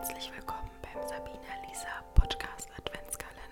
Herzlich willkommen beim Sabina Lisa Podcast Adventskalender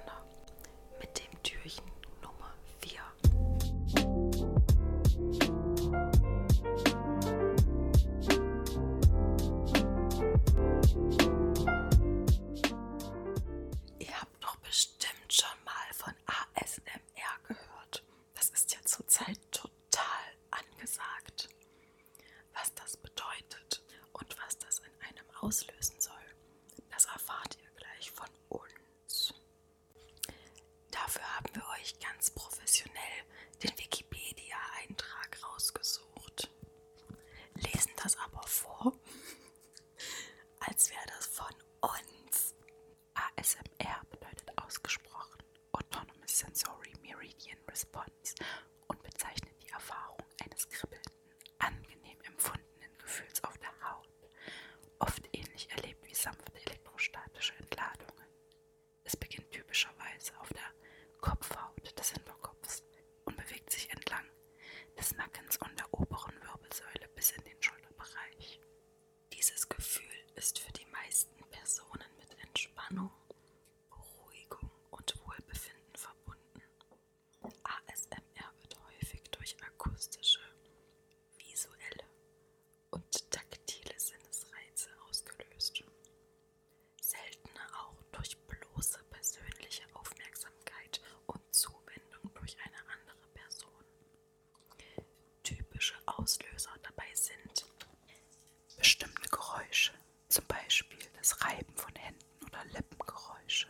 Das Reiben von Händen oder Lippengeräusche,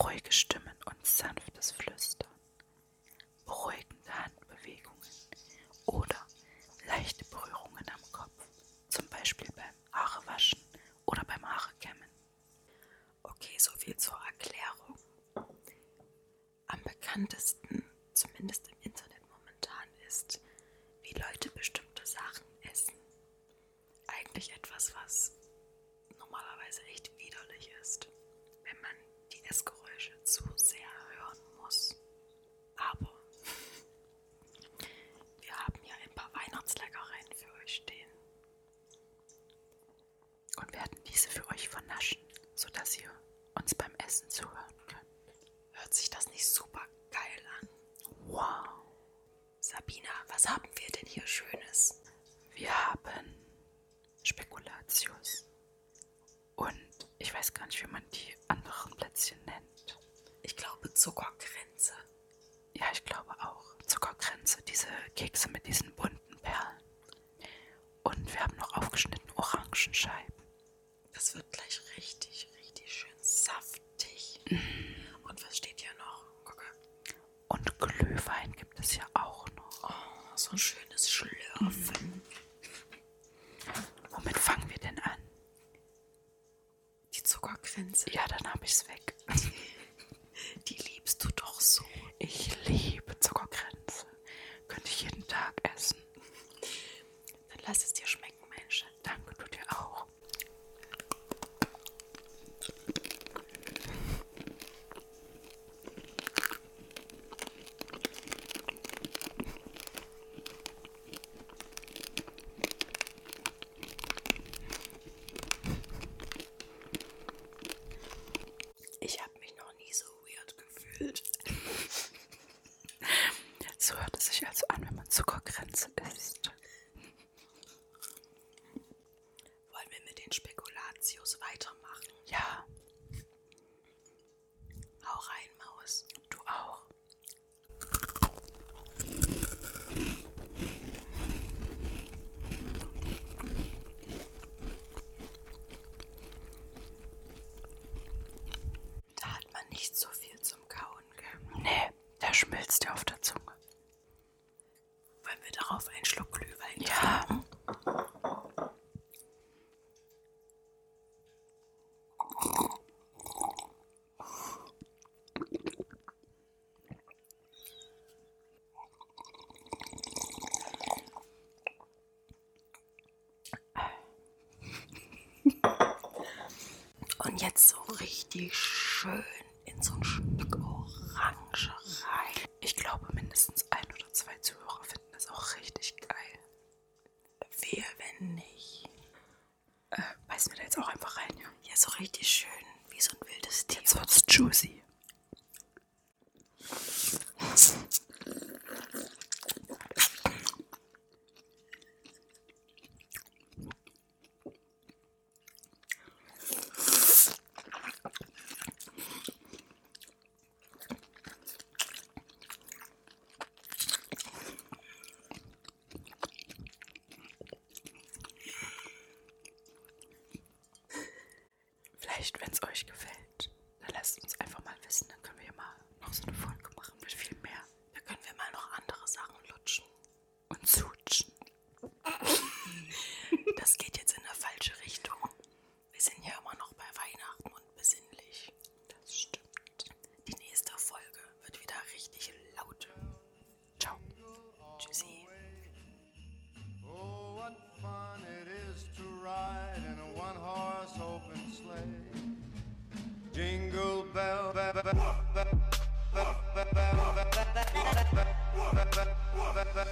ruhige Stimmen und sanftes Flüstern, beruhigende Handbewegungen oder leichte Berührungen am Kopf, zum Beispiel beim Haarewaschen oder beim Haarekämmen. Okay, soviel zur Erklärung. Am bekanntesten, zumindest im Internet momentan, ist, wie Leute bestimmte Sachen essen. Eigentlich etwas, was normalerweise echt widerlich ist, wenn man die Essgeräusche zu sehr hören muss. Aber wir haben ja ein paar Weihnachtsleckereien für euch stehen. Und werden diese für euch vernaschen, sodass ihr uns beim Essen zuhören könnt. Hört sich das nicht super geil an? Wow. Sabina, was haben wir denn hier Schönes? Wir haben Spekulatius. Und ich weiß gar nicht, wie man die anderen Plätzchen nennt. Ich glaube Zuckergrenze. Ja, ich glaube auch. Zuckergrenze, diese Kekse mit diesen bunten Perlen. Und wir haben noch aufgeschnittene Orangenscheiben. Das wird gleich richtig, richtig schön saftig. Und was steht hier noch? Gucke. Und Glühwein gibt es ja auch noch. Oh, so ein schönes Schlürfen. Womit fangen wir denn an? Die Zuckergrenze. Ja, dann habe ich's weg. Die liebst du doch so. Ich liebe Zuckergrenze. Könnte ich jeden Tag essen. Dann lass es dir schmecken, mein Schatz. Danke, du dir auch. Ich habe mich noch nie so weird gefühlt. So hört es sich also an, wenn man Zuckergrenze isst. Wollen wir mit den Spekulatius weitermachen? Ja. Hau rein, Maus. Du auch. Da hat man nicht so viel zum Kauen, gell? Nee, der schmilzt ja auf der Zunge. Wollen wir darauf einen Schluck Glühwein ja. trinken? Und jetzt so richtig schön in so ein Stück Orange rein. Ich glaube, mindestens ein oder zwei Zuhörer finden das auch richtig geil. Wehe, wenn nicht. Äh, beißen wir da jetzt auch einfach rein, ja? Ja, so richtig schön, wie so ein wildes Tier. Jetzt wird's juicy.